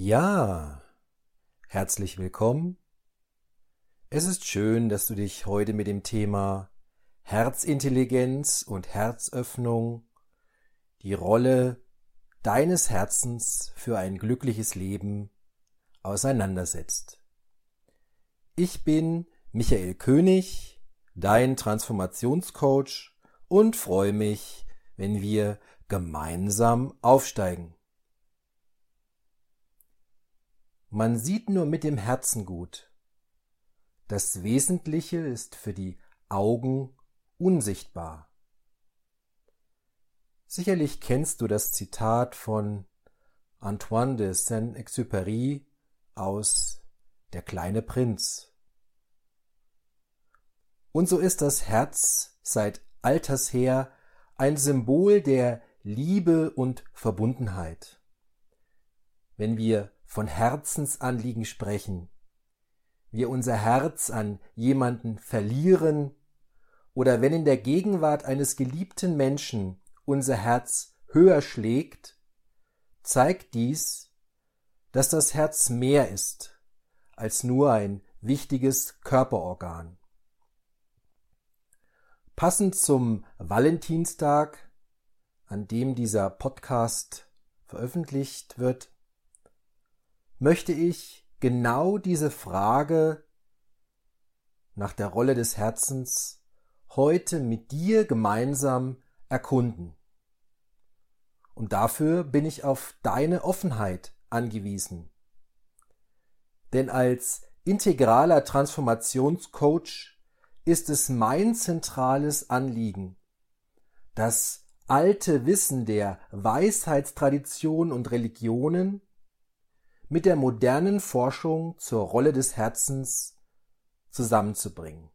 Ja, herzlich willkommen. Es ist schön, dass du dich heute mit dem Thema Herzintelligenz und Herzöffnung, die Rolle deines Herzens für ein glückliches Leben auseinandersetzt. Ich bin Michael König, dein Transformationscoach und freue mich, wenn wir gemeinsam aufsteigen. Man sieht nur mit dem Herzen gut. Das Wesentliche ist für die Augen unsichtbar. Sicherlich kennst du das Zitat von Antoine de Saint-Exupéry aus Der kleine Prinz. Und so ist das Herz seit alters her ein Symbol der Liebe und Verbundenheit. Wenn wir von Herzensanliegen sprechen, wir unser Herz an jemanden verlieren oder wenn in der Gegenwart eines geliebten Menschen unser Herz höher schlägt, zeigt dies, dass das Herz mehr ist als nur ein wichtiges Körperorgan. Passend zum Valentinstag, an dem dieser Podcast veröffentlicht wird, möchte ich genau diese Frage nach der Rolle des Herzens heute mit dir gemeinsam erkunden. Und dafür bin ich auf deine Offenheit angewiesen. Denn als integraler Transformationscoach ist es mein zentrales Anliegen, das alte Wissen der Weisheitstradition und Religionen mit der modernen Forschung zur Rolle des Herzens zusammenzubringen.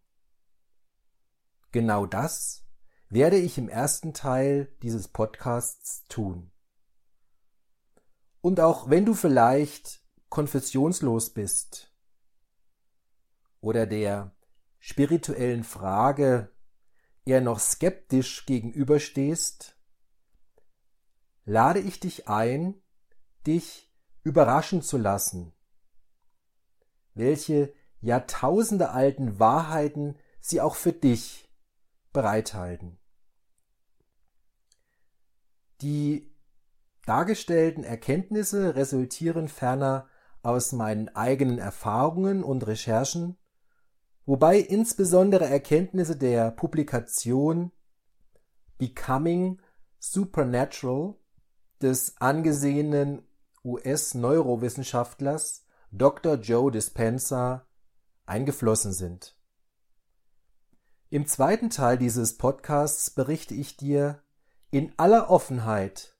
Genau das werde ich im ersten Teil dieses Podcasts tun. Und auch wenn du vielleicht konfessionslos bist oder der spirituellen Frage eher noch skeptisch gegenüberstehst, lade ich dich ein, dich überraschen zu lassen, welche jahrtausendealten Wahrheiten sie auch für dich bereithalten. Die dargestellten Erkenntnisse resultieren ferner aus meinen eigenen Erfahrungen und Recherchen, wobei insbesondere Erkenntnisse der Publikation Becoming Supernatural des angesehenen US-Neurowissenschaftlers Dr. Joe Dispenza eingeflossen sind. Im zweiten Teil dieses Podcasts berichte ich dir in aller Offenheit,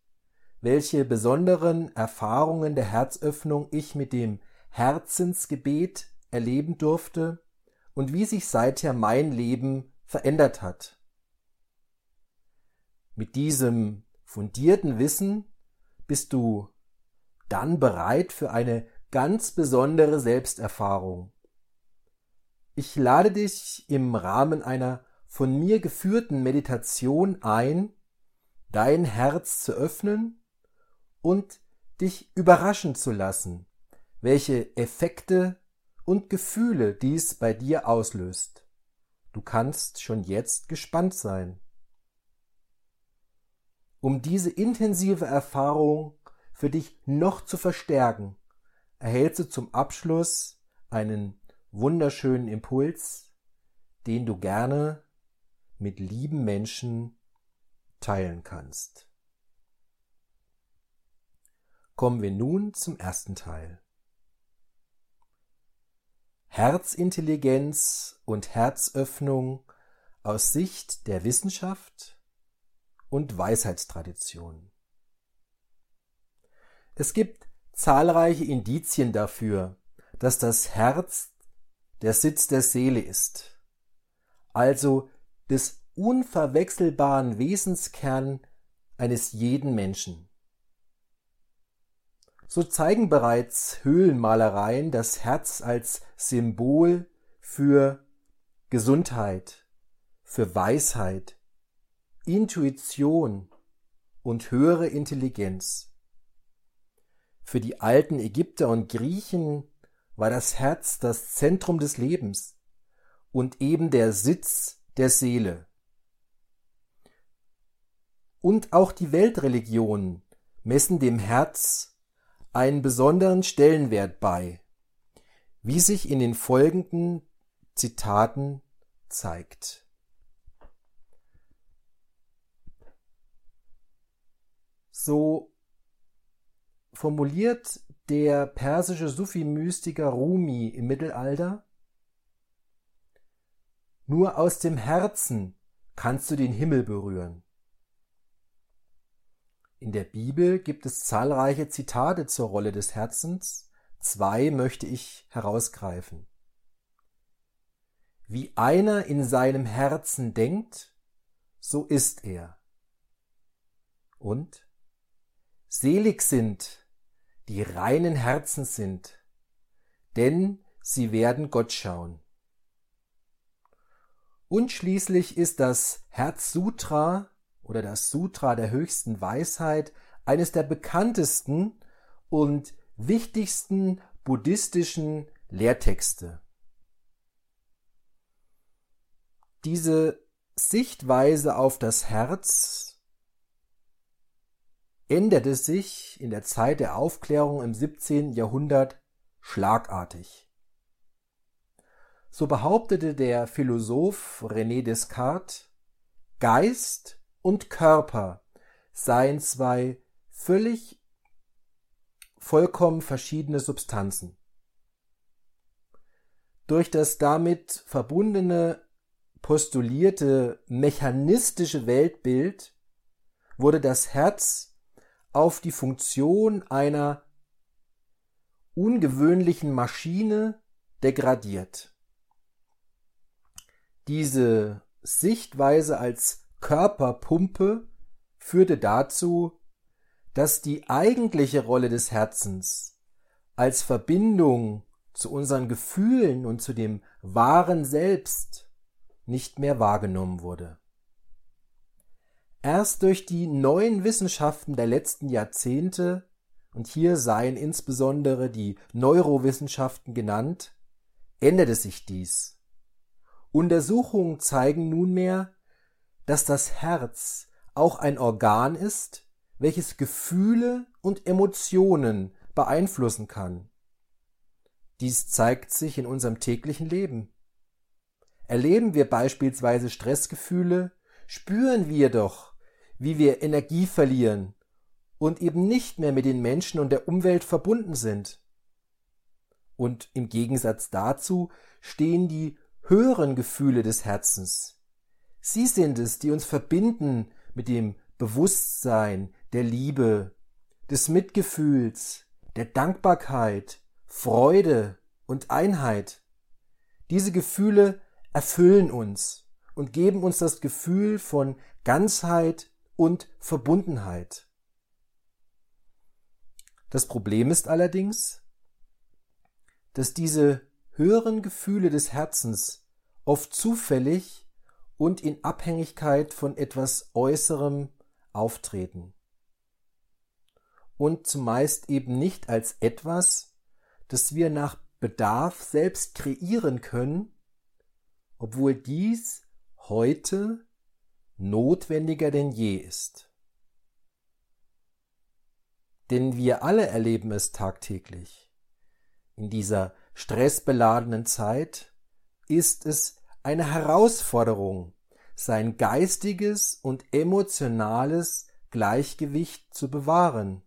welche besonderen Erfahrungen der Herzöffnung ich mit dem Herzensgebet erleben durfte und wie sich seither mein Leben verändert hat. Mit diesem fundierten Wissen bist du dann bereit für eine ganz besondere Selbsterfahrung. Ich lade dich im Rahmen einer von mir geführten Meditation ein, dein Herz zu öffnen und dich überraschen zu lassen, welche Effekte und Gefühle dies bei dir auslöst. Du kannst schon jetzt gespannt sein. Um diese intensive Erfahrung für dich noch zu verstärken, erhältst du zum Abschluss einen wunderschönen Impuls, den du gerne mit lieben Menschen teilen kannst. Kommen wir nun zum ersten Teil. Herzintelligenz und Herzöffnung aus Sicht der Wissenschaft und Weisheitstradition. Es gibt zahlreiche Indizien dafür, dass das Herz der Sitz der Seele ist, also des unverwechselbaren Wesenskern eines jeden Menschen. So zeigen bereits Höhlenmalereien das Herz als Symbol für Gesundheit, für Weisheit, Intuition und höhere Intelligenz. Für die alten Ägypter und Griechen war das Herz das Zentrum des Lebens und eben der Sitz der Seele. Und auch die Weltreligionen messen dem Herz einen besonderen Stellenwert bei, wie sich in den folgenden Zitaten zeigt. So formuliert der persische Sufi-Mystiker Rumi im Mittelalter, nur aus dem Herzen kannst du den Himmel berühren. In der Bibel gibt es zahlreiche Zitate zur Rolle des Herzens. Zwei möchte ich herausgreifen. Wie einer in seinem Herzen denkt, so ist er. Und selig sind, die reinen Herzens sind, denn sie werden Gott schauen. Und schließlich ist das Herzsutra oder das Sutra der höchsten Weisheit eines der bekanntesten und wichtigsten buddhistischen Lehrtexte. Diese Sichtweise auf das Herz änderte sich in der Zeit der Aufklärung im 17. Jahrhundert schlagartig. So behauptete der Philosoph René Descartes, Geist und Körper seien zwei völlig vollkommen verschiedene Substanzen. Durch das damit verbundene postulierte mechanistische Weltbild wurde das Herz auf die Funktion einer ungewöhnlichen Maschine degradiert. Diese Sichtweise als Körperpumpe führte dazu, dass die eigentliche Rolle des Herzens als Verbindung zu unseren Gefühlen und zu dem wahren Selbst nicht mehr wahrgenommen wurde. Erst durch die neuen Wissenschaften der letzten Jahrzehnte, und hier seien insbesondere die Neurowissenschaften genannt, änderte sich dies. Untersuchungen zeigen nunmehr, dass das Herz auch ein Organ ist, welches Gefühle und Emotionen beeinflussen kann. Dies zeigt sich in unserem täglichen Leben. Erleben wir beispielsweise Stressgefühle, spüren wir doch, wie wir Energie verlieren und eben nicht mehr mit den Menschen und der Umwelt verbunden sind. Und im Gegensatz dazu stehen die höheren Gefühle des Herzens, Sie sind es, die uns verbinden mit dem Bewusstsein der Liebe, des Mitgefühls, der Dankbarkeit, Freude und Einheit. Diese Gefühle erfüllen uns und geben uns das Gefühl von Ganzheit und Verbundenheit. Das Problem ist allerdings, dass diese höheren Gefühle des Herzens oft zufällig und in Abhängigkeit von etwas Äußerem auftreten. Und zumeist eben nicht als etwas, das wir nach Bedarf selbst kreieren können, obwohl dies heute notwendiger denn je ist. Denn wir alle erleben es tagtäglich. In dieser stressbeladenen Zeit ist es eine Herausforderung, sein geistiges und emotionales Gleichgewicht zu bewahren.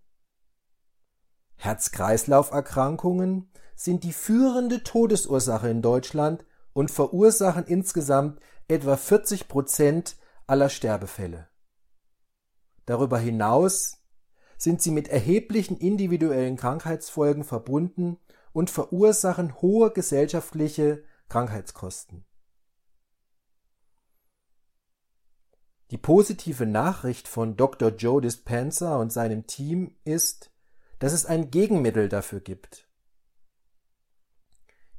Herz-Kreislauf-Erkrankungen sind die führende Todesursache in Deutschland und verursachen insgesamt etwa 40 Prozent aller Sterbefälle. Darüber hinaus sind sie mit erheblichen individuellen Krankheitsfolgen verbunden und verursachen hohe gesellschaftliche Krankheitskosten. Die positive Nachricht von Dr. Joe Dispenza und seinem Team ist, dass es ein Gegenmittel dafür gibt.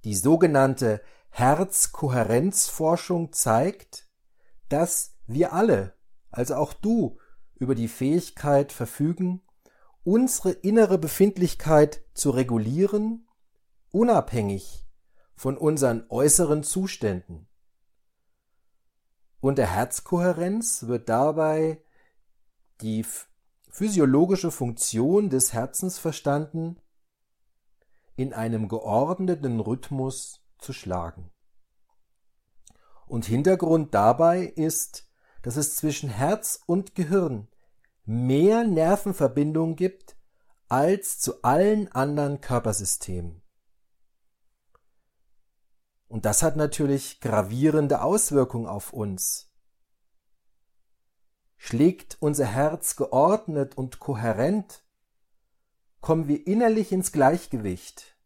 Die sogenannte Herzkohärenzforschung zeigt, dass wir alle, also auch du, über die Fähigkeit verfügen, unsere innere Befindlichkeit zu regulieren, unabhängig von unseren äußeren Zuständen. Unter Herzkohärenz wird dabei die physiologische Funktion des Herzens verstanden, in einem geordneten Rhythmus zu schlagen. Und Hintergrund dabei ist, dass es zwischen Herz und Gehirn mehr Nervenverbindungen gibt als zu allen anderen Körpersystemen. Und das hat natürlich gravierende Auswirkungen auf uns. Schlägt unser Herz geordnet und kohärent, kommen wir innerlich ins Gleichgewicht.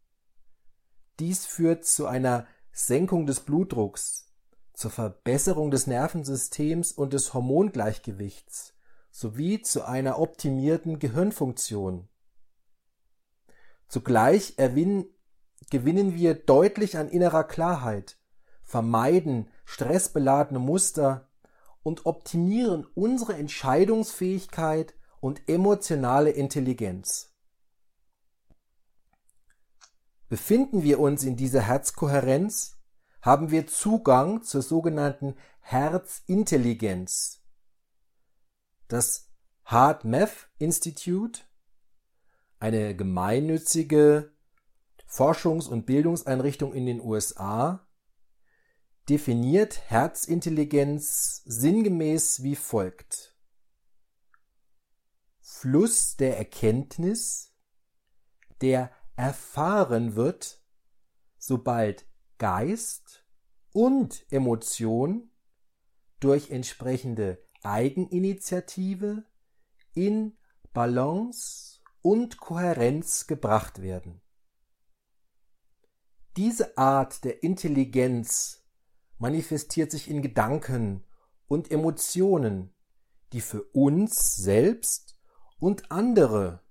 Dies führt zu einer Senkung des Blutdrucks, zur Verbesserung des Nervensystems und des Hormongleichgewichts sowie zu einer optimierten Gehirnfunktion. Zugleich gewinnen wir deutlich an innerer Klarheit, vermeiden stressbeladene Muster und optimieren unsere Entscheidungsfähigkeit und emotionale Intelligenz. Befinden wir uns in dieser Herzkohärenz, haben wir Zugang zur sogenannten Herzintelligenz. Das Heart Math Institute, eine gemeinnützige Forschungs- und Bildungseinrichtung in den USA, definiert Herzintelligenz sinngemäß wie folgt. Fluss der Erkenntnis, der erfahren wird, sobald Geist und Emotion durch entsprechende Eigeninitiative in Balance und Kohärenz gebracht werden. Diese Art der Intelligenz manifestiert sich in Gedanken und Emotionen, die für uns selbst und andere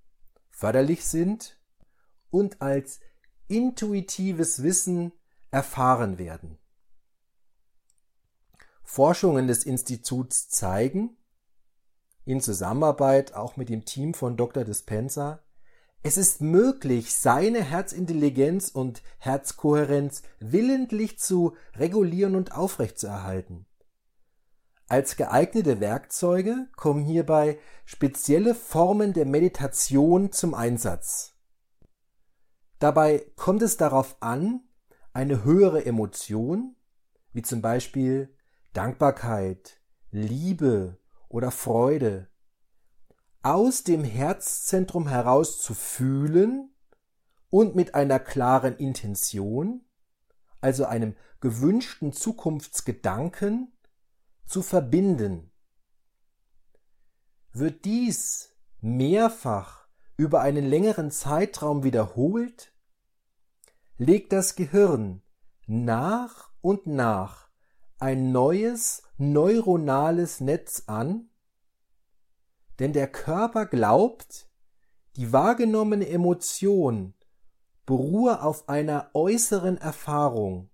förderlich sind und als intuitives Wissen erfahren werden. Forschungen des Instituts zeigen, in Zusammenarbeit auch mit dem Team von Dr. Dispenza, es ist möglich, seine Herzintelligenz und Herzkohärenz willentlich zu regulieren und aufrechtzuerhalten. Als geeignete Werkzeuge kommen hierbei spezielle Formen der Meditation zum Einsatz. Dabei kommt es darauf an, eine höhere Emotion, wie zum Beispiel Dankbarkeit, Liebe oder Freude, aus dem Herzzentrum heraus zu fühlen und mit einer klaren Intention, also einem gewünschten Zukunftsgedanken, zu verbinden. Wird dies mehrfach über einen längeren Zeitraum wiederholt, legt das Gehirn nach und nach ein neues neuronales Netz an, denn der Körper glaubt, die wahrgenommene Emotion beruhe auf einer äußeren Erfahrung.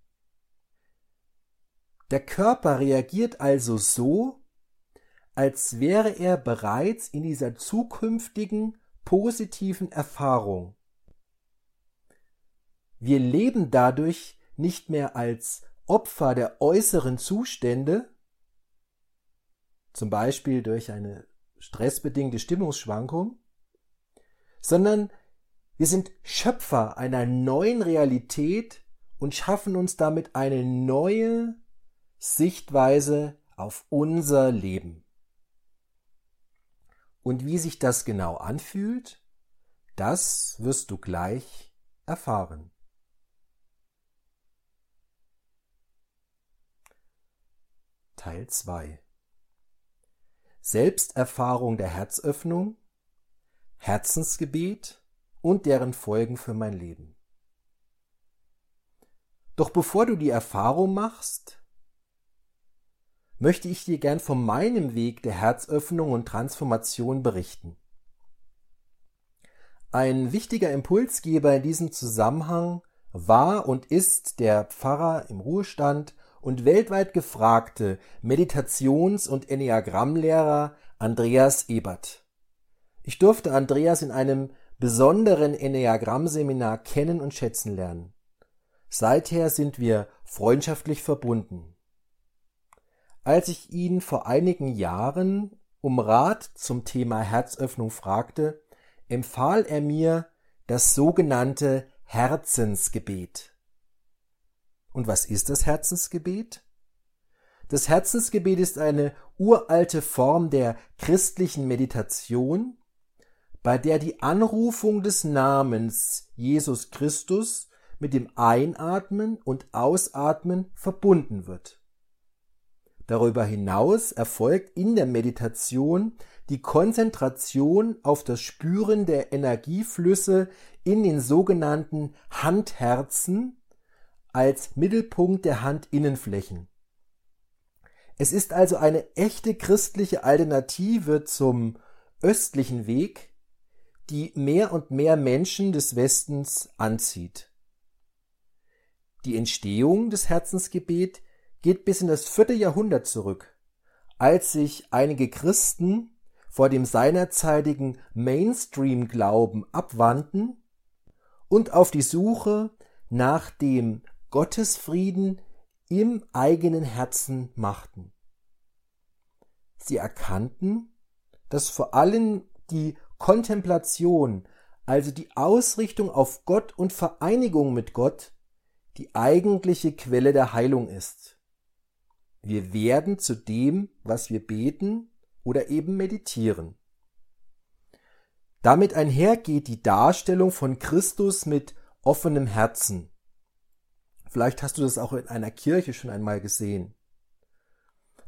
Der Körper reagiert also so, als wäre er bereits in dieser zukünftigen positiven Erfahrung. Wir leben dadurch nicht mehr als Opfer der äußeren Zustände, zum Beispiel durch eine stressbedingte Stimmungsschwankung, sondern wir sind Schöpfer einer neuen Realität und schaffen uns damit eine neue Sichtweise auf unser Leben. Und wie sich das genau anfühlt, das wirst du gleich erfahren. Teil 2 Selbsterfahrung der Herzöffnung, Herzensgebet und deren Folgen für mein Leben. Doch bevor du die Erfahrung machst, möchte ich dir gern von meinem Weg der Herzöffnung und Transformation berichten. Ein wichtiger Impulsgeber in diesem Zusammenhang war und ist der Pfarrer im Ruhestand und weltweit gefragte Meditations- und Enneagrammlehrer Andreas Ebert. Ich durfte Andreas in einem besonderen Enneagramm-Seminar kennen und schätzen lernen. Seither sind wir freundschaftlich verbunden. Als ich ihn vor einigen Jahren um Rat zum Thema Herzöffnung fragte, empfahl er mir das sogenannte Herzensgebet. Und was ist das Herzensgebet? Das Herzensgebet ist eine uralte Form der christlichen Meditation, bei der die Anrufung des Namens Jesus Christus mit dem Einatmen und Ausatmen verbunden wird. Darüber hinaus erfolgt in der Meditation die Konzentration auf das Spüren der Energieflüsse in den sogenannten Handherzen als Mittelpunkt der Handinnenflächen. Es ist also eine echte christliche Alternative zum östlichen Weg, die mehr und mehr Menschen des Westens anzieht. Die Entstehung des Herzensgebet geht bis in das vierte Jahrhundert zurück, als sich einige Christen vor dem seinerzeitigen Mainstream-Glauben abwandten und auf die Suche nach dem Gottesfrieden im eigenen Herzen machten. Sie erkannten, dass vor allem die Kontemplation, also die Ausrichtung auf Gott und Vereinigung mit Gott, die eigentliche Quelle der Heilung ist. Wir werden zu dem, was wir beten oder eben meditieren. Damit einhergeht die Darstellung von Christus mit offenem Herzen. Vielleicht hast du das auch in einer Kirche schon einmal gesehen.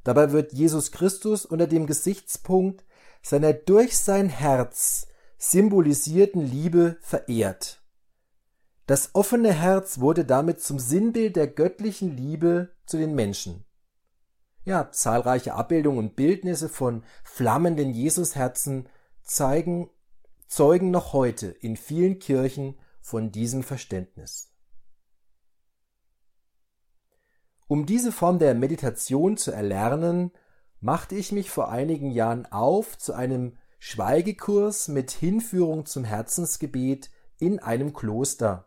Dabei wird Jesus Christus unter dem Gesichtspunkt seiner durch sein Herz symbolisierten Liebe verehrt. Das offene Herz wurde damit zum Sinnbild der göttlichen Liebe zu den Menschen. Ja, zahlreiche Abbildungen und Bildnisse von flammenden Jesusherzen zeigen, zeugen noch heute in vielen Kirchen von diesem Verständnis. Um diese Form der Meditation zu erlernen, machte ich mich vor einigen Jahren auf zu einem Schweigekurs mit Hinführung zum Herzensgebet in einem Kloster.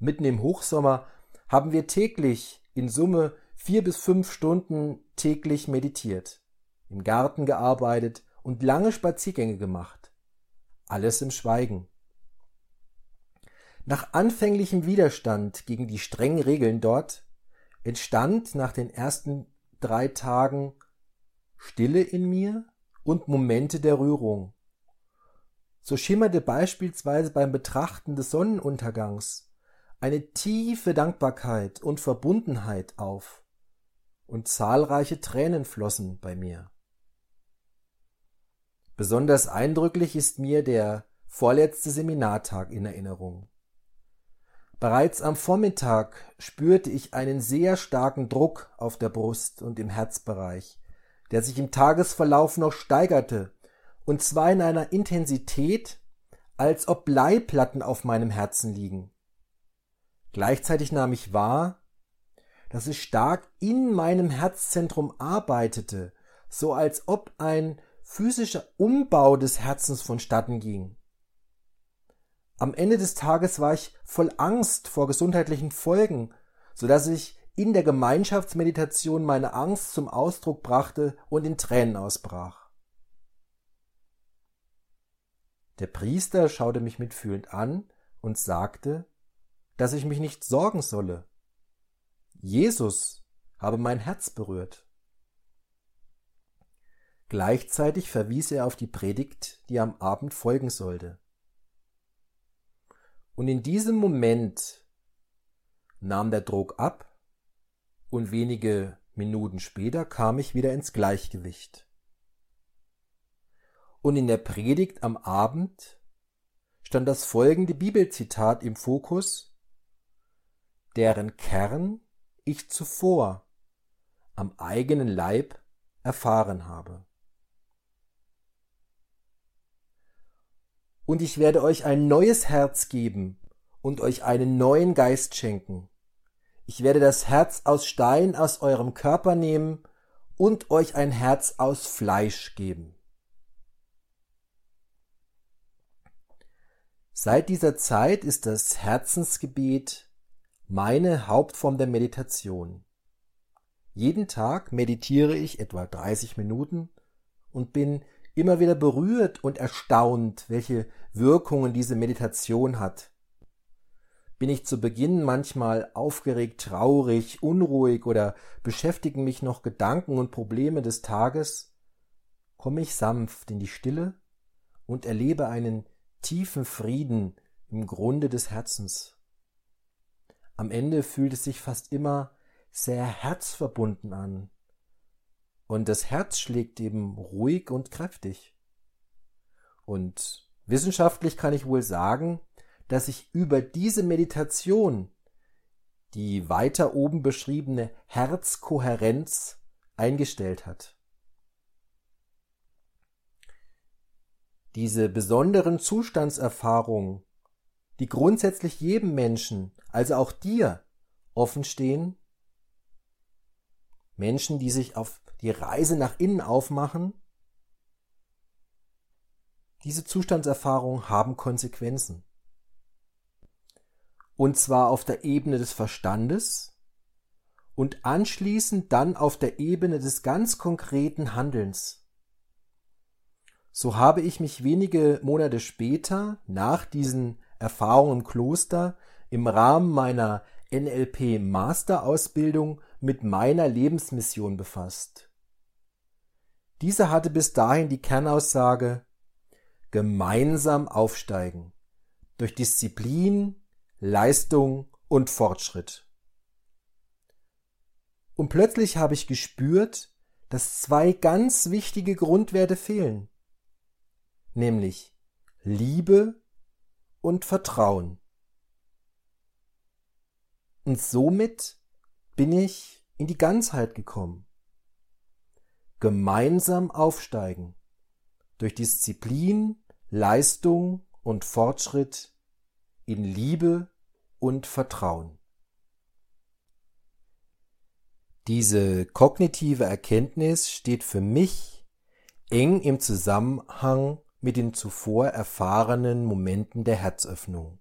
Mitten im Hochsommer haben wir täglich in Summe vier bis fünf Stunden täglich meditiert, im Garten gearbeitet und lange Spaziergänge gemacht. Alles im Schweigen. Nach anfänglichem Widerstand gegen die strengen Regeln dort entstand nach den ersten drei Tagen Stille in mir und Momente der Rührung. So schimmerte beispielsweise beim Betrachten des Sonnenuntergangs eine tiefe Dankbarkeit und Verbundenheit auf und zahlreiche Tränen flossen bei mir. Besonders eindrücklich ist mir der vorletzte Seminartag in Erinnerung. Bereits am Vormittag spürte ich einen sehr starken Druck auf der Brust und im Herzbereich, der sich im Tagesverlauf noch steigerte, und zwar in einer Intensität, als ob Bleiplatten auf meinem Herzen liegen. Gleichzeitig nahm ich wahr, dass es stark in meinem Herzzentrum arbeitete, so als ob ein physischer Umbau des Herzens vonstatten ging. Am Ende des Tages war ich voll Angst vor gesundheitlichen Folgen, so dass ich in der Gemeinschaftsmeditation meine Angst zum Ausdruck brachte und in Tränen ausbrach. Der Priester schaute mich mitfühlend an und sagte, dass ich mich nicht sorgen solle, Jesus habe mein Herz berührt. Gleichzeitig verwies er auf die Predigt, die am Abend folgen sollte. Und in diesem Moment nahm der Druck ab und wenige Minuten später kam ich wieder ins Gleichgewicht. Und in der Predigt am Abend stand das folgende Bibelzitat im Fokus, deren Kern ich zuvor am eigenen Leib erfahren habe. Und ich werde euch ein neues Herz geben und euch einen neuen Geist schenken. Ich werde das Herz aus Stein aus eurem Körper nehmen und euch ein Herz aus Fleisch geben. Seit dieser Zeit ist das Herzensgebet meine Hauptform der Meditation. Jeden Tag meditiere ich etwa 30 Minuten und bin immer wieder berührt und erstaunt, welche Wirkungen diese Meditation hat. Bin ich zu Beginn manchmal aufgeregt, traurig, unruhig oder beschäftigen mich noch Gedanken und Probleme des Tages, komme ich sanft in die Stille und erlebe einen tiefen Frieden im Grunde des Herzens. Am Ende fühlt es sich fast immer sehr herzverbunden an. Und das Herz schlägt eben ruhig und kräftig. Und wissenschaftlich kann ich wohl sagen, dass sich über diese Meditation die weiter oben beschriebene Herzkohärenz eingestellt hat. Diese besonderen Zustandserfahrungen, die grundsätzlich jedem Menschen, also auch dir, offenstehen, Menschen, die sich auf die Reise nach innen aufmachen, diese Zustandserfahrungen haben Konsequenzen. Und zwar auf der Ebene des Verstandes und anschließend dann auf der Ebene des ganz konkreten Handelns. So habe ich mich wenige Monate später, nach diesen Erfahrungen im Kloster, im Rahmen meiner NLP Masterausbildung mit meiner Lebensmission befasst. Diese hatte bis dahin die Kernaussage gemeinsam aufsteigen durch Disziplin, Leistung und Fortschritt. Und plötzlich habe ich gespürt, dass zwei ganz wichtige Grundwerte fehlen, nämlich Liebe und Vertrauen. Und somit bin ich in die Ganzheit gekommen. Gemeinsam aufsteigen. Durch Disziplin, Leistung und Fortschritt in Liebe und Vertrauen. Diese kognitive Erkenntnis steht für mich eng im Zusammenhang mit den zuvor erfahrenen Momenten der Herzöffnung.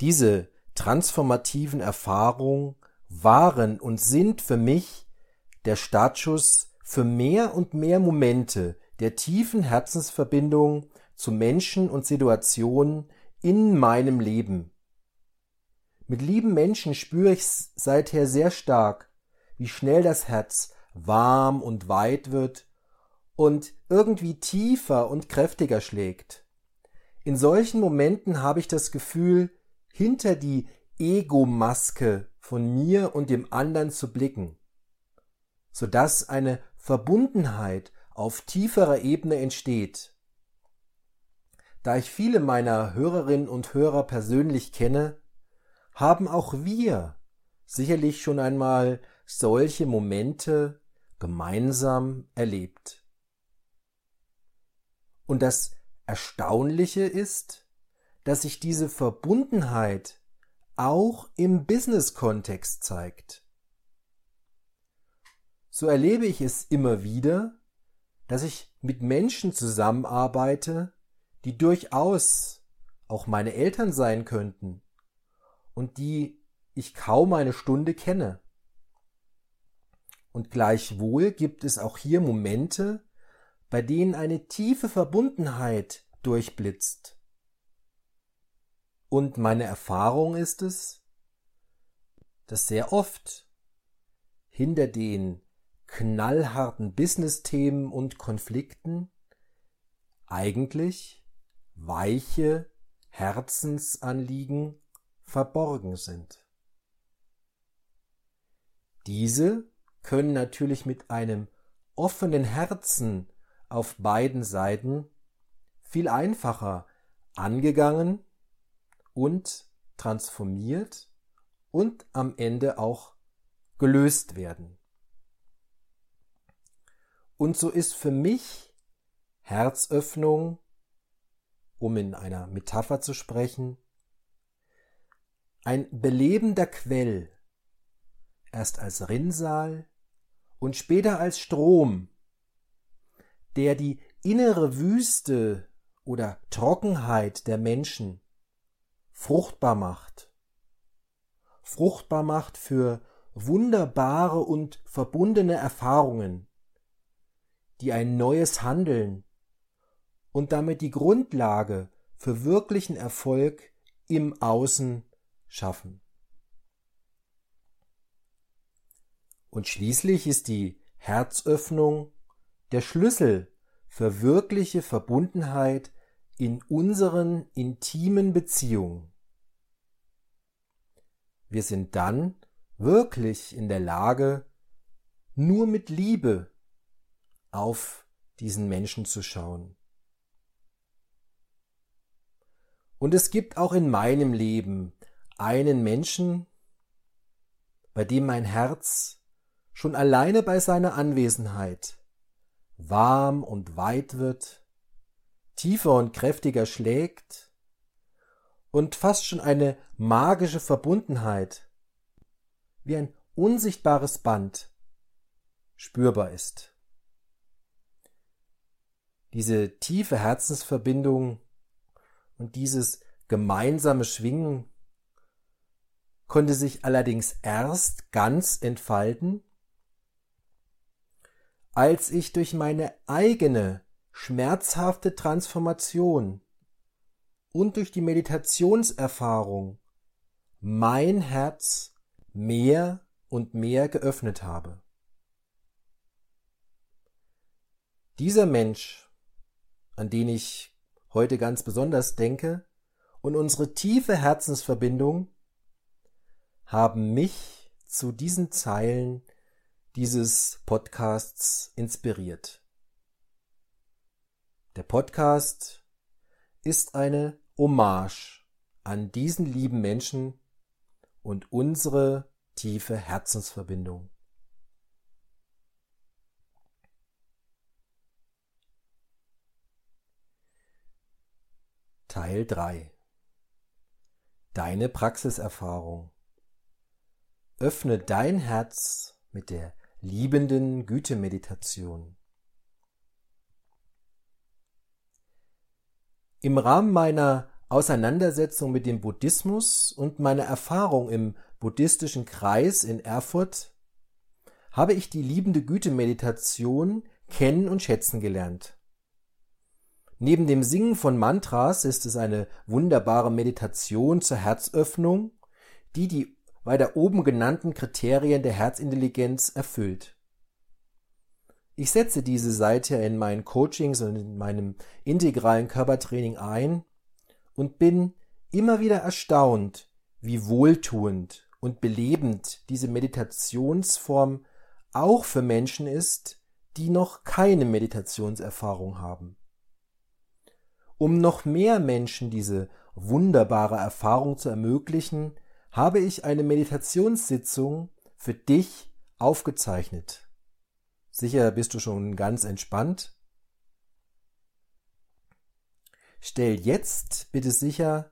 Diese transformativen Erfahrungen waren und sind für mich der Startschuss für mehr und mehr Momente der tiefen Herzensverbindung zu Menschen und Situationen in meinem Leben. Mit lieben Menschen spüre ich seither sehr stark, wie schnell das Herz warm und weit wird und irgendwie tiefer und kräftiger schlägt. In solchen Momenten habe ich das Gefühl, hinter die Ego-Maske von mir und dem anderen zu blicken, sodass eine Verbundenheit auf tieferer Ebene entsteht. Da ich viele meiner Hörerinnen und Hörer persönlich kenne, haben auch wir sicherlich schon einmal solche Momente gemeinsam erlebt. Und das Erstaunliche ist, dass sich diese Verbundenheit auch im Business-Kontext zeigt. So erlebe ich es immer wieder, dass ich mit Menschen zusammenarbeite, die durchaus auch meine Eltern sein könnten und die ich kaum eine Stunde kenne. Und gleichwohl gibt es auch hier Momente, bei denen eine tiefe Verbundenheit durchblitzt. Und meine Erfahrung ist es, dass sehr oft hinter den knallharten Business-Themen und Konflikten eigentlich weiche Herzensanliegen verborgen sind. Diese können natürlich mit einem offenen Herzen auf beiden Seiten viel einfacher angegangen und transformiert und am Ende auch gelöst werden. Und so ist für mich Herzöffnung, um in einer Metapher zu sprechen, ein belebender Quell, erst als Rinnsal und später als Strom, der die innere Wüste oder Trockenheit der Menschen fruchtbar macht. Fruchtbar macht für wunderbare und verbundene Erfahrungen, die ein neues Handeln und damit die Grundlage für wirklichen Erfolg im Außen schaffen. Und schließlich ist die Herzöffnung der Schlüssel für wirkliche Verbundenheit in unseren intimen Beziehungen. Wir sind dann wirklich in der Lage, nur mit Liebe auf diesen Menschen zu schauen. Und es gibt auch in meinem Leben einen Menschen, bei dem mein Herz schon alleine bei seiner Anwesenheit warm und weit wird, tiefer und kräftiger schlägt und fast schon eine magische Verbundenheit wie ein unsichtbares Band spürbar ist. Diese tiefe Herzensverbindung und dieses gemeinsame Schwingen konnte sich allerdings erst ganz entfalten, als ich durch meine eigene schmerzhafte Transformation und durch die Meditationserfahrung mein Herz mehr und mehr geöffnet habe. Dieser Mensch, an den ich heute ganz besonders denke, und unsere tiefe Herzensverbindung haben mich zu diesen Zeilen dieses Podcasts inspiriert. Podcast ist eine Hommage an diesen lieben Menschen und unsere tiefe Herzensverbindung. Teil 3 Deine Praxiserfahrung Öffne dein Herz mit der liebenden Gütemeditation. Im Rahmen meiner Auseinandersetzung mit dem Buddhismus und meiner Erfahrung im buddhistischen Kreis in Erfurt habe ich die liebende Gütemeditation kennen und schätzen gelernt. Neben dem Singen von Mantras ist es eine wunderbare Meditation zur Herzöffnung, die die bei der oben genannten Kriterien der Herzintelligenz erfüllt. Ich setze diese seither in meinen Coachings und in meinem integralen Körpertraining ein und bin immer wieder erstaunt, wie wohltuend und belebend diese Meditationsform auch für Menschen ist, die noch keine Meditationserfahrung haben. Um noch mehr Menschen diese wunderbare Erfahrung zu ermöglichen, habe ich eine Meditationssitzung für dich aufgezeichnet. Sicher bist du schon ganz entspannt. Stell jetzt bitte sicher,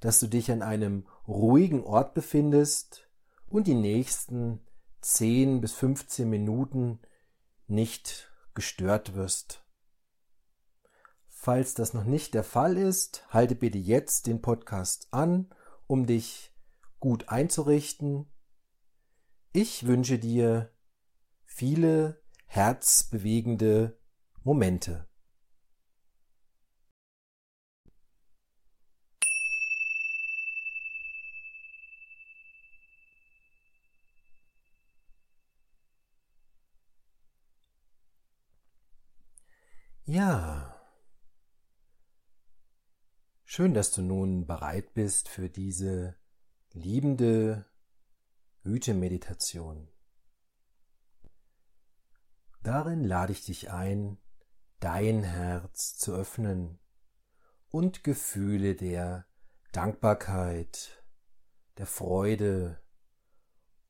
dass du dich an einem ruhigen Ort befindest und die nächsten 10 bis 15 Minuten nicht gestört wirst. Falls das noch nicht der Fall ist, halte bitte jetzt den Podcast an, um dich gut einzurichten. Ich wünsche dir viele herzbewegende Momente. Ja. Schön, dass du nun bereit bist für diese liebende Gütemeditation. Darin lade ich dich ein, dein Herz zu öffnen und Gefühle der Dankbarkeit, der Freude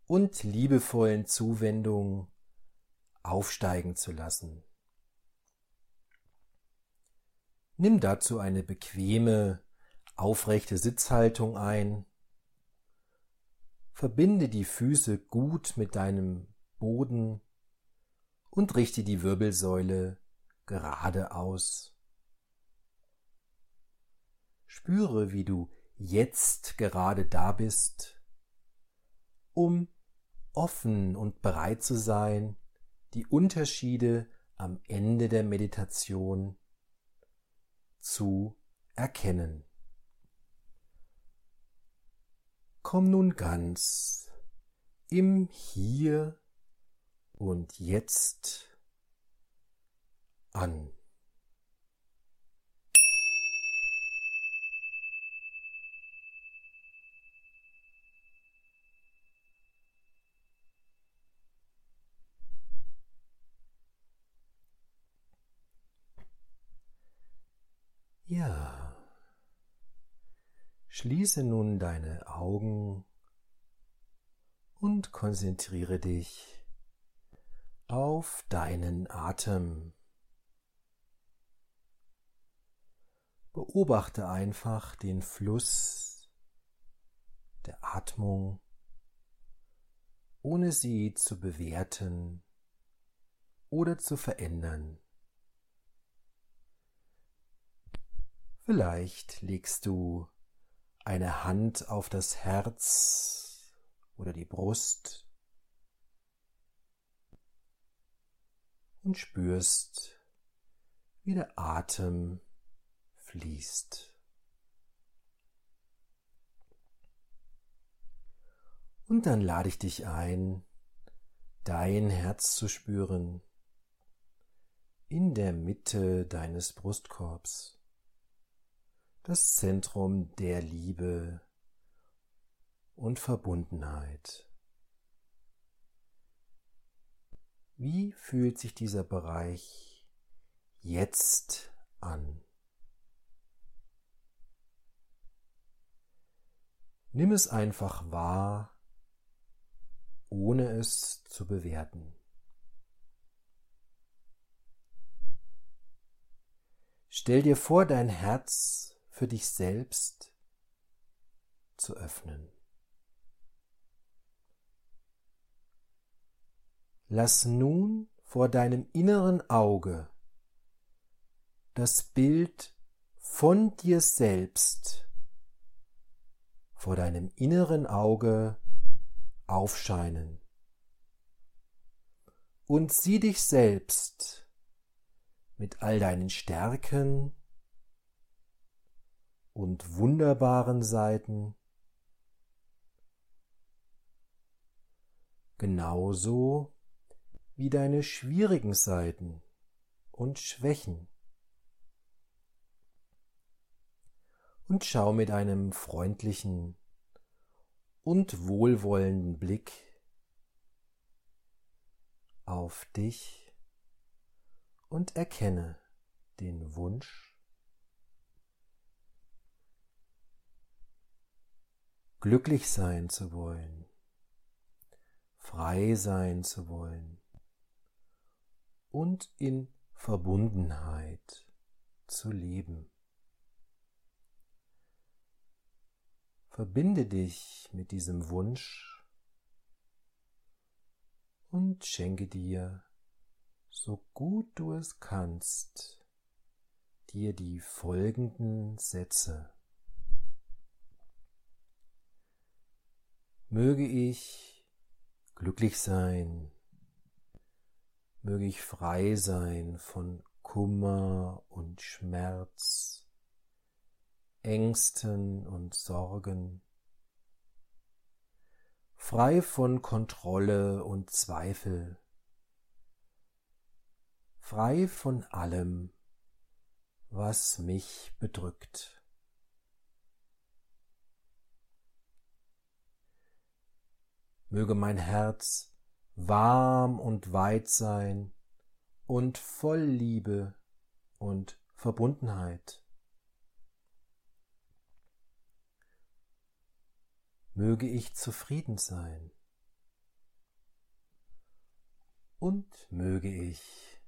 und liebevollen Zuwendung aufsteigen zu lassen. Nimm dazu eine bequeme, aufrechte Sitzhaltung ein Verbinde die Füße gut mit deinem Boden und richte die Wirbelsäule gerade aus. Spüre, wie du jetzt gerade da bist, um offen und bereit zu sein, die Unterschiede am Ende der Meditation zu erkennen. Komm nun ganz im Hier und Jetzt an. Ja. Schließe nun deine Augen und konzentriere dich auf deinen Atem. Beobachte einfach den Fluss der Atmung, ohne sie zu bewerten oder zu verändern. Vielleicht legst du eine Hand auf das Herz oder die Brust und spürst, wie der Atem fließt. Und dann lade ich dich ein, dein Herz zu spüren in der Mitte deines Brustkorbs das Zentrum der Liebe und Verbundenheit. Wie fühlt sich dieser Bereich jetzt an? Nimm es einfach wahr, ohne es zu bewerten. Stell dir vor, dein Herz für dich selbst zu öffnen. Lass nun vor deinem inneren Auge das Bild von dir selbst vor deinem inneren Auge aufscheinen. Und sieh dich selbst mit all deinen Stärken und wunderbaren Seiten, genauso wie deine schwierigen Seiten und Schwächen. Und schau mit einem freundlichen und wohlwollenden Blick auf dich und erkenne den Wunsch glücklich sein zu wollen, frei sein zu wollen und in Verbundenheit zu leben. Verbinde dich mit diesem Wunsch und schenke dir, so gut du es kannst, dir die folgenden Sätze. Möge ich glücklich sein, möge ich frei sein von Kummer und Schmerz, Ängsten und Sorgen, frei von Kontrolle und Zweifel, frei von allem, was mich bedrückt. möge mein Herz warm und weit sein und voll Liebe und Verbundenheit. Möge ich zufrieden sein und möge ich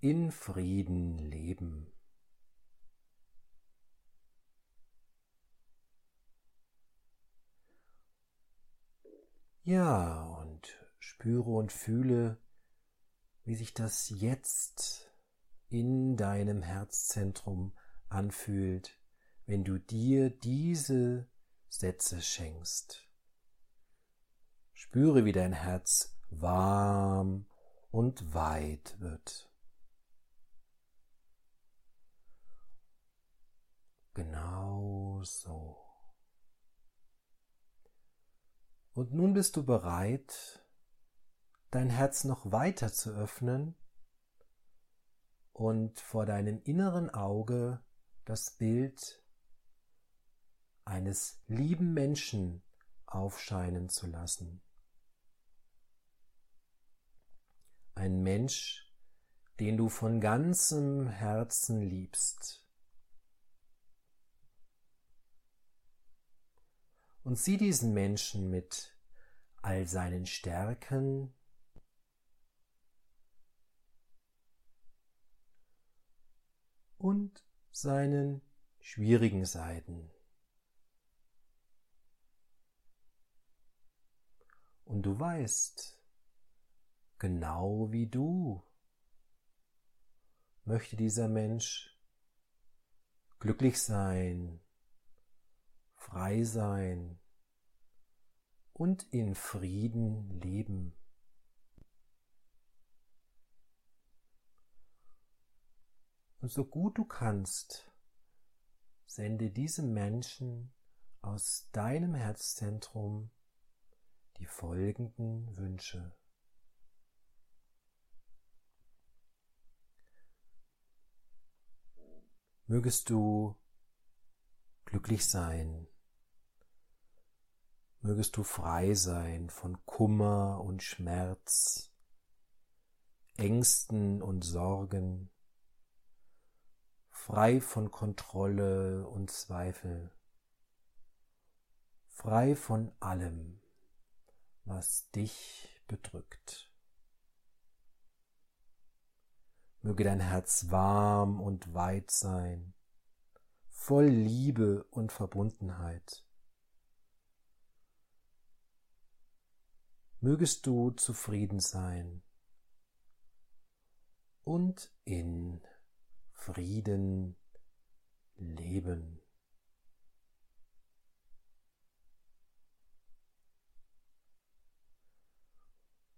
in Frieden leben. Ja, spüre und fühle, wie sich das jetzt in deinem Herzzentrum anfühlt, wenn du dir diese Sätze schenkst. Spüre, wie dein Herz warm und weit wird. Genau so. Und nun bist du bereit, dein Herz noch weiter zu öffnen und vor deinem inneren Auge das Bild eines lieben Menschen aufscheinen zu lassen. Ein Mensch, den du von ganzem Herzen liebst. Und sieh diesen Menschen mit all seinen Stärken und seinen schwierigen Seiten. Und du weißt, genau wie du möchte dieser Mensch glücklich sein, frei sein und in Frieden leben. Und so gut du kannst, sende diesem Menschen aus deinem Herzzentrum die folgenden Wünsche. Mögest du glücklich sein, mögest du frei sein von Kummer und Schmerz, Ängsten und Sorgen, frei von Kontrolle und Zweifel, frei von allem, was dich bedrückt. Möge dein Herz warm und weit sein, voll Liebe und Verbundenheit. Mögest du zufrieden sein und in Frieden leben.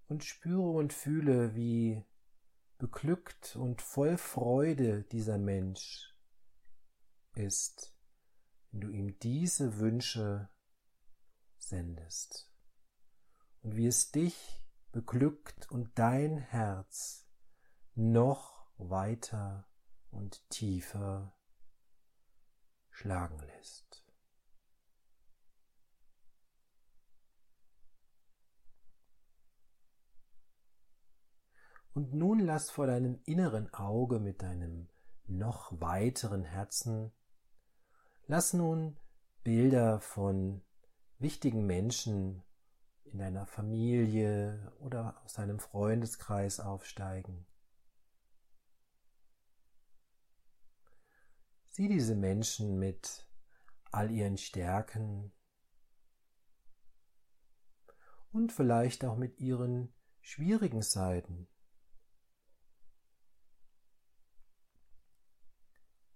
und spüre und fühle, wie beglückt und voll Freude dieser Mensch ist, wenn du ihm diese Wünsche sendest und wie es dich beglückt und dein Herz noch weiter und tiefer schlagen lässt. Und nun lass vor deinem inneren Auge mit deinem noch weiteren Herzen, lass nun Bilder von wichtigen Menschen in deiner Familie oder aus deinem Freundeskreis aufsteigen. Sieh diese Menschen mit all ihren Stärken und vielleicht auch mit ihren schwierigen Seiten.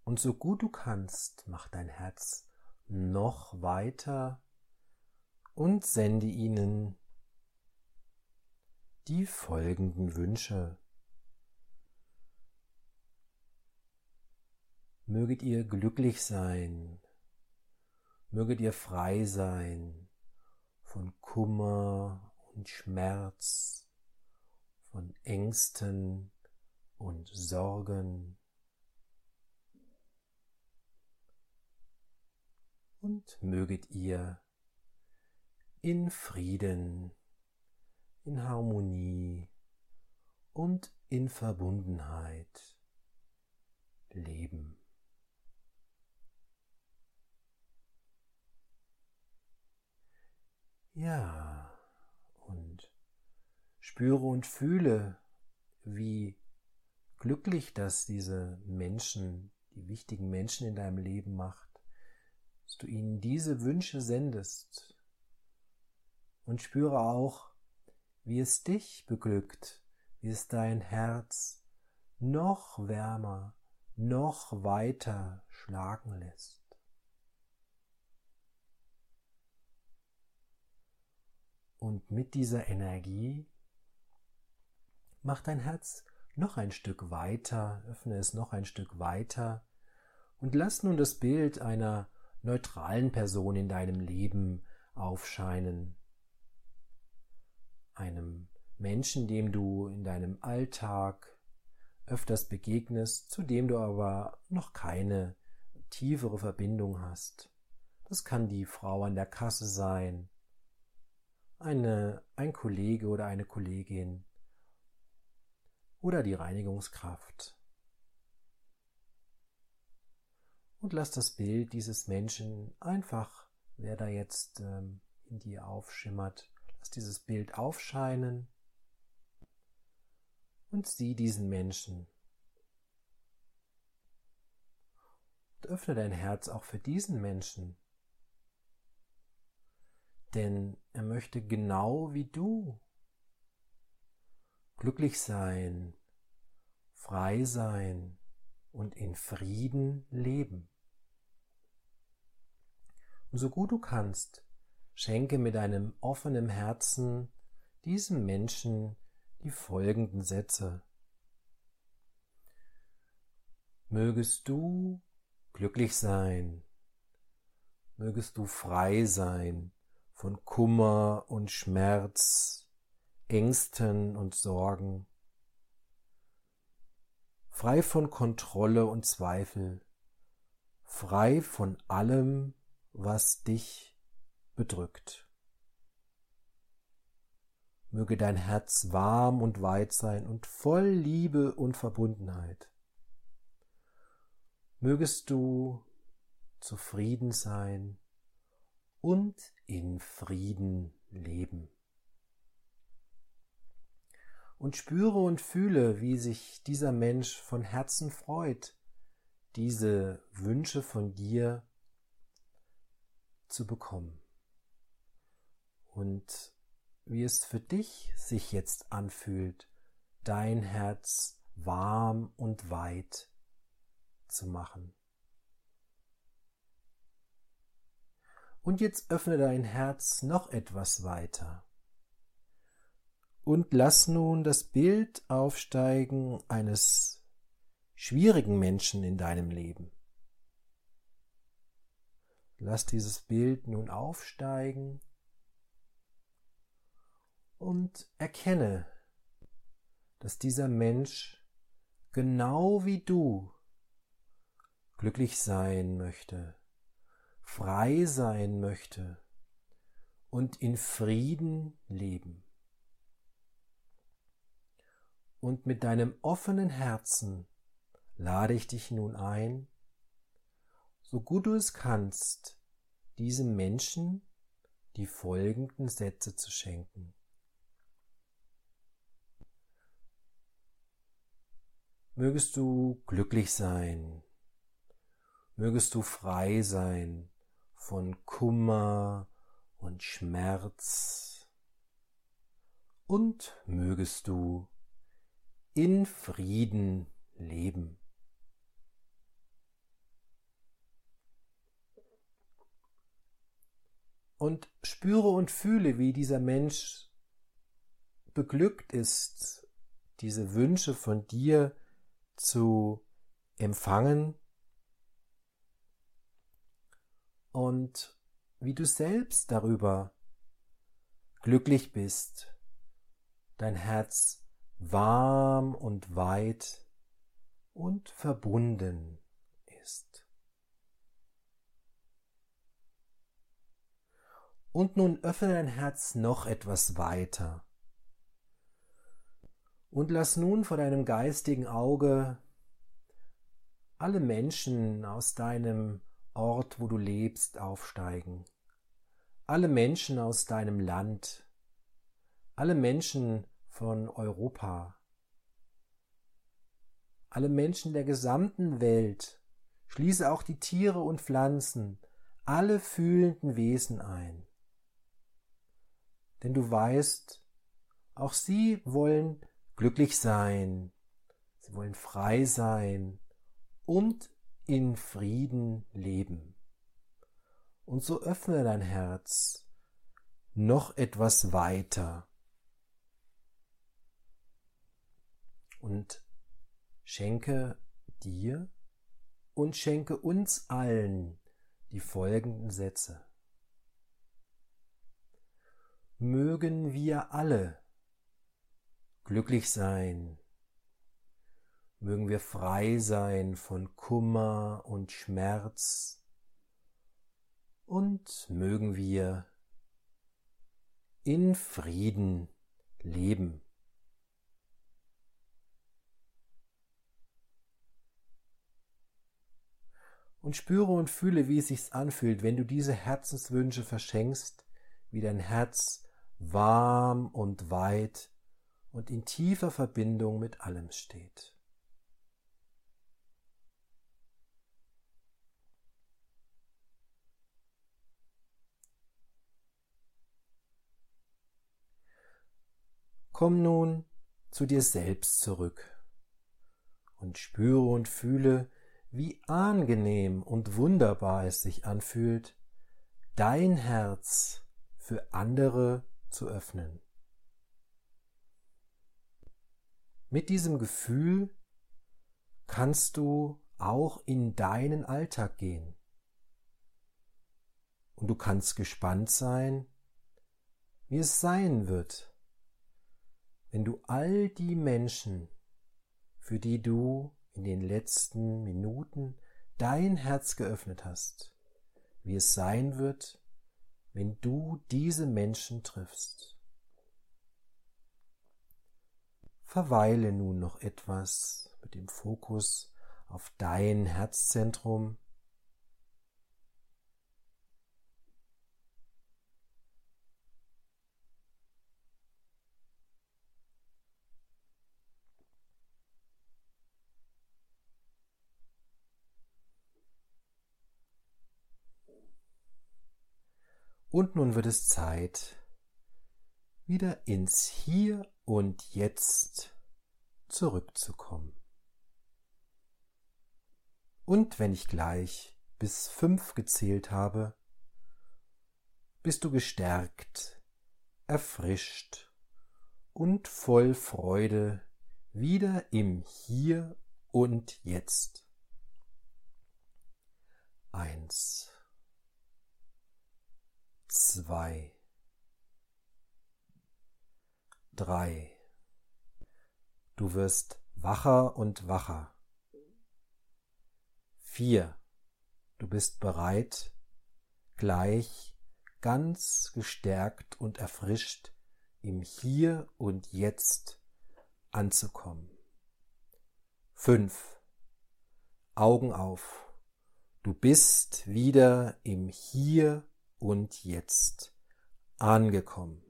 Und so gut du kannst, mach dein Herz noch weiter und sende ihnen die folgenden Wünsche. Möget ihr glücklich sein, möget ihr frei sein von Kummer und Schmerz, von Ängsten und Sorgen. und möget ihr in Frieden, in Harmonie und in Verbundenheit leben. Ja, und spüre und fühle, wie glücklich das diese Menschen, die wichtigen Menschen in deinem Leben macht dass du ihnen diese Wünsche sendest und spüre auch, wie es dich beglückt, wie es dein Herz noch wärmer, noch weiter schlagen lässt. Und mit dieser Energie mach dein Herz noch ein Stück weiter, öffne es noch ein Stück weiter und lass nun das Bild einer neutralen Person in deinem Leben aufscheinen. Einem Menschen, dem du in deinem Alltag öfters begegnest, zu dem du aber noch keine tiefere Verbindung hast. Das kann die Frau an der Kasse sein, eine, ein Kollege oder eine Kollegin oder die Reinigungskraft. Und lass das Bild dieses Menschen einfach, wer da jetzt ähm, in dir aufschimmert, lass dieses Bild aufscheinen und sieh diesen Menschen. Und öffne dein Herz auch für diesen Menschen. Denn er möchte genau wie du glücklich sein, frei sein und in Frieden leben. Und so gut du kannst, schenke mit einem offenen Herzen diesem Menschen die folgenden Sätze. Mögest du glücklich sein, mögest du frei sein von Kummer und Schmerz, Ängsten und Sorgen, frei von Kontrolle und Zweifel, frei von allem, was dich bedrückt. Möge dein Herz warm und weit sein und voll Liebe und Verbundenheit. Mögest du zufrieden sein und in Frieden leben. Und spüre und fühle, wie sich dieser Mensch von Herzen freut, diese Wünsche von dir zu bekommen. Und wie es für dich sich jetzt anfühlt, dein Herz warm und weit zu machen. Und jetzt öffne dein Herz noch etwas weiter. Und lass nun das Bild aufsteigen eines schwierigen Menschen in deinem Leben. Lass dieses Bild nun aufsteigen und erkenne, dass dieser Mensch genau wie du glücklich sein möchte, frei sein möchte und in Frieden leben. Und mit deinem offenen Herzen lade ich dich nun ein, so gut du es kannst, diesem Menschen die folgenden Sätze zu schenken. Mögest du glücklich sein, mögest du frei sein von Kummer und Schmerz und mögest du in Frieden leben. Und spüre und fühle, wie dieser Mensch beglückt ist, diese Wünsche von dir zu empfangen und wie du selbst darüber glücklich bist, dein Herz warm und weit und verbunden ist. Und nun öffne dein Herz noch etwas weiter und lass nun vor deinem geistigen Auge alle Menschen aus deinem Ort, wo du lebst, aufsteigen. Alle Menschen aus deinem Land. Alle Menschen von Europa. Alle Menschen der gesamten Welt. Schließe auch die Tiere und Pflanzen, alle fühlenden Wesen ein. Denn du weißt, auch sie wollen glücklich sein, sie wollen frei sein und in Frieden leben. Und so öffne dein Herz noch etwas weiter. Und schenke dir und schenke uns allen die folgenden Sätze. Mögen wir alle glücklich sein, mögen wir frei sein von Kummer und Schmerz und mögen wir in Frieden leben. Und spüre und fühle, wie es sich anfühlt, wenn du diese Herzenswünsche verschenkst, wie dein Herz warm und weit und in tiefer Verbindung mit allem steht. Komm nun zu dir selbst zurück und spüre und fühle, wie angenehm und wunderbar es sich anfühlt, dein Herz für andere zu öffnen. Mit diesem Gefühl kannst du auch in deinen Alltag gehen. Und du kannst gespannt sein, wie es sein wird, wenn du all die Menschen, für die du in den letzten Minuten dein Herz geöffnet hast, wie es sein wird, wenn du diese Menschen triffst. Verweile nun noch etwas mit dem Fokus auf dein Herzzentrum Und nun wird es Zeit, wieder ins Hier und Jetzt zurückzukommen. Und wenn ich gleich bis fünf gezählt habe, bist du gestärkt, erfrischt und voll Freude wieder im Hier und Jetzt. Eins zwei, drei. Du wirst wacher und wacher. Vier. Du bist bereit, gleich ganz gestärkt und erfrischt im Hier und Jetzt anzukommen. Fünf. Augen auf. Du bist wieder im Hier und jetzt angekommen.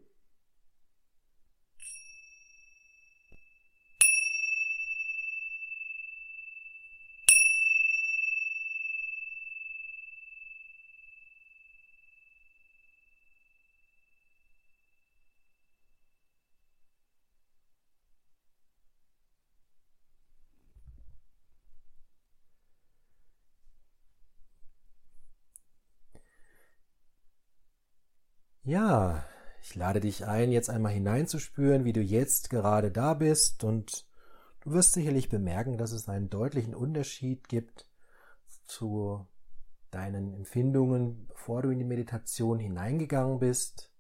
Ja, ich lade dich ein, jetzt einmal hineinzuspüren, wie du jetzt gerade da bist und du wirst sicherlich bemerken, dass es einen deutlichen Unterschied gibt zu deinen Empfindungen, bevor du in die Meditation hineingegangen bist.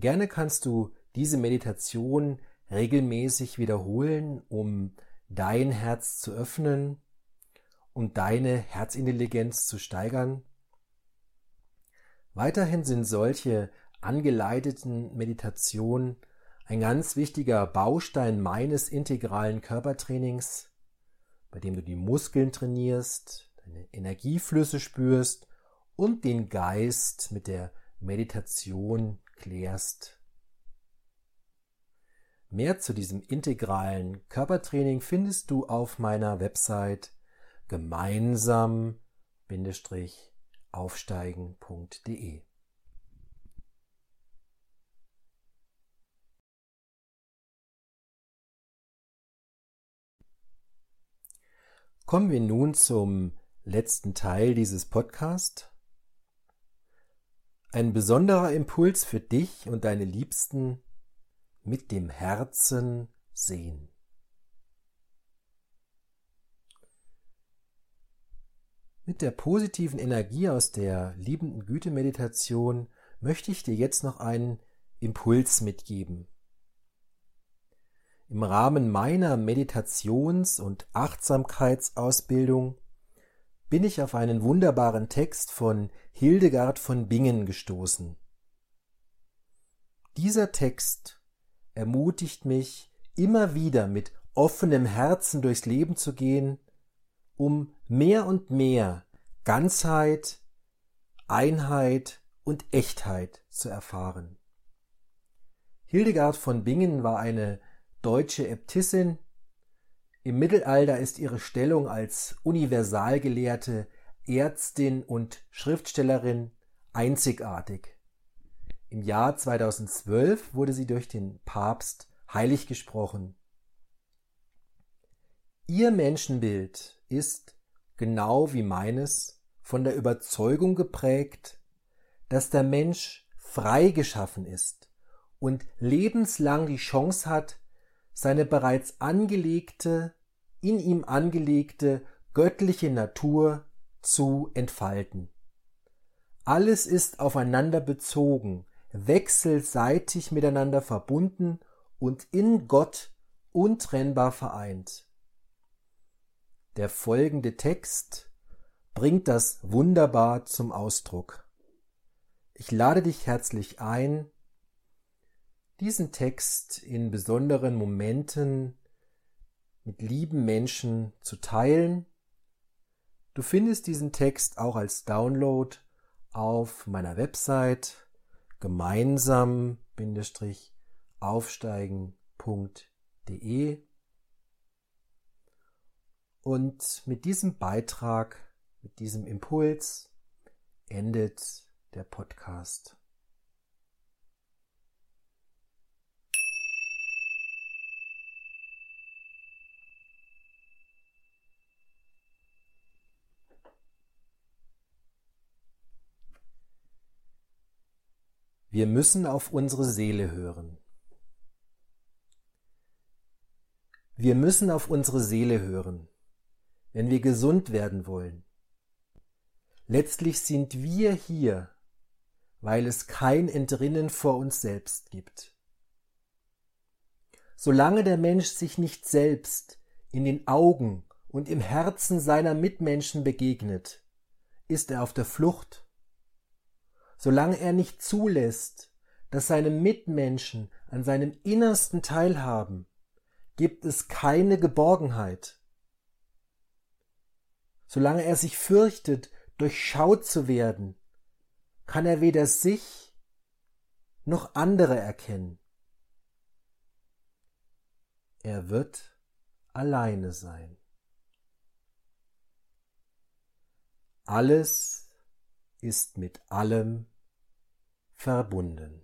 Gerne kannst du diese Meditation regelmäßig wiederholen, um dein Herz zu öffnen und deine Herzintelligenz zu steigern. Weiterhin sind solche angeleiteten Meditationen ein ganz wichtiger Baustein meines integralen Körpertrainings, bei dem du die Muskeln trainierst, deine Energieflüsse spürst und den Geist mit der Meditation klärst. Mehr zu diesem integralen Körpertraining findest du auf meiner Website gemeinsam aufsteigen.de. Kommen wir nun zum letzten Teil dieses Podcasts. Ein besonderer Impuls für dich und deine Liebsten mit dem Herzen sehen. Mit der positiven Energie aus der liebenden Güte-Meditation möchte ich dir jetzt noch einen Impuls mitgeben. Im Rahmen meiner Meditations- und Achtsamkeitsausbildung bin ich auf einen wunderbaren Text von Hildegard von Bingen gestoßen. Dieser Text ermutigt mich, immer wieder mit offenem Herzen durchs Leben zu gehen, um mehr und mehr Ganzheit, Einheit und Echtheit zu erfahren. Hildegard von Bingen war eine deutsche Äbtissin. Im Mittelalter ist ihre Stellung als Universalgelehrte, Ärztin und Schriftstellerin einzigartig. Im Jahr 2012 wurde sie durch den Papst heilig gesprochen. Ihr Menschenbild ist, genau wie meines, von der Überzeugung geprägt, dass der Mensch frei geschaffen ist und lebenslang die Chance hat, seine bereits angelegte, in ihm angelegte göttliche Natur zu entfalten. Alles ist aufeinander bezogen, wechselseitig miteinander verbunden und in Gott untrennbar vereint. Der folgende Text bringt das wunderbar zum Ausdruck. Ich lade dich herzlich ein, diesen Text in besonderen Momenten mit lieben Menschen zu teilen. Du findest diesen Text auch als Download auf meiner Website gemeinsam-aufsteigen.de und mit diesem Beitrag, mit diesem Impuls endet der Podcast. Wir müssen auf unsere Seele hören. Wir müssen auf unsere Seele hören, wenn wir gesund werden wollen. Letztlich sind wir hier, weil es kein Entrinnen vor uns selbst gibt. Solange der Mensch sich nicht selbst in den Augen und im Herzen seiner Mitmenschen begegnet, ist er auf der Flucht solange er nicht zulässt, dass seine Mitmenschen an seinem Innersten teilhaben, gibt es keine Geborgenheit. Solange er sich fürchtet, durchschaut zu werden, kann er weder sich noch andere erkennen. Er wird alleine sein. Alles ist mit allem verbunden.